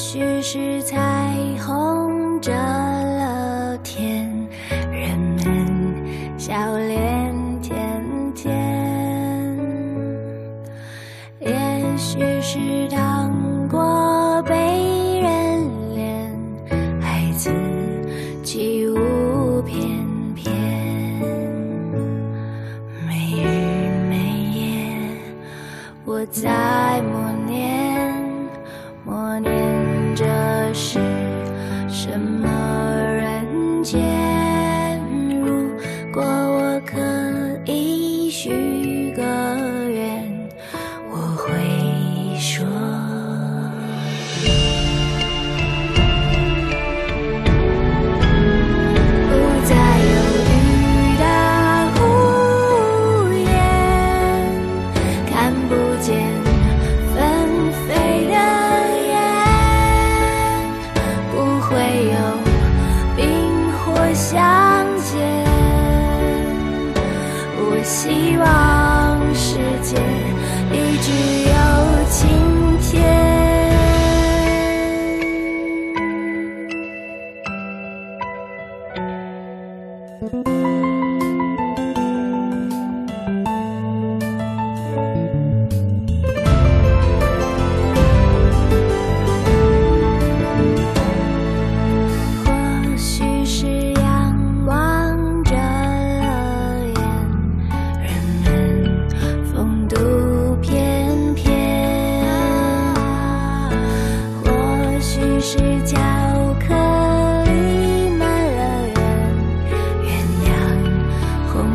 也许是彩虹遮了天，人们笑脸甜甜。也许是糖果被人怜，孩子起舞翩翩。没日没夜，我在梦许。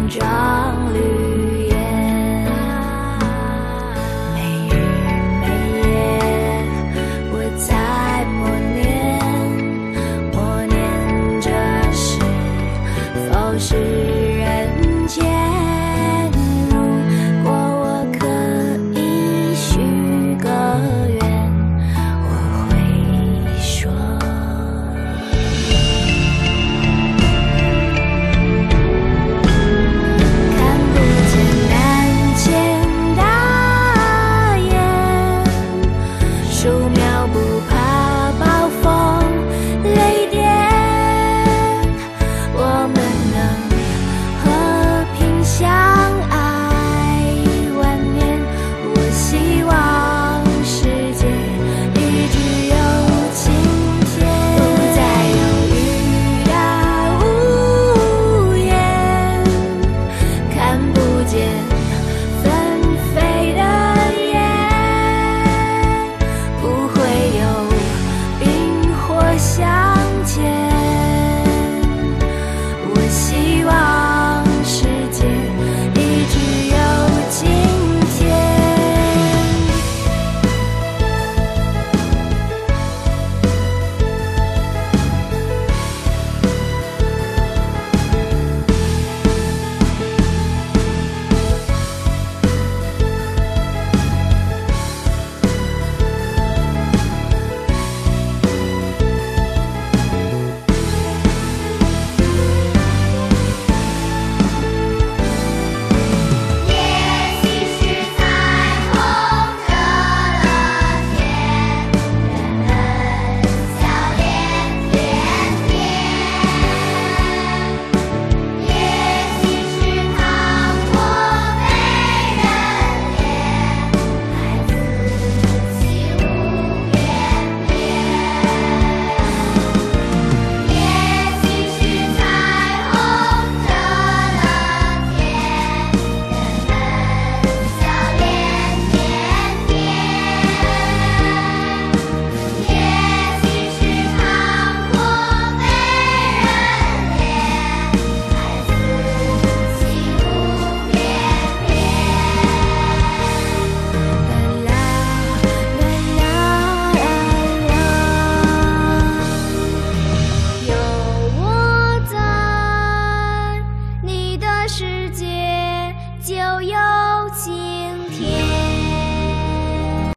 John.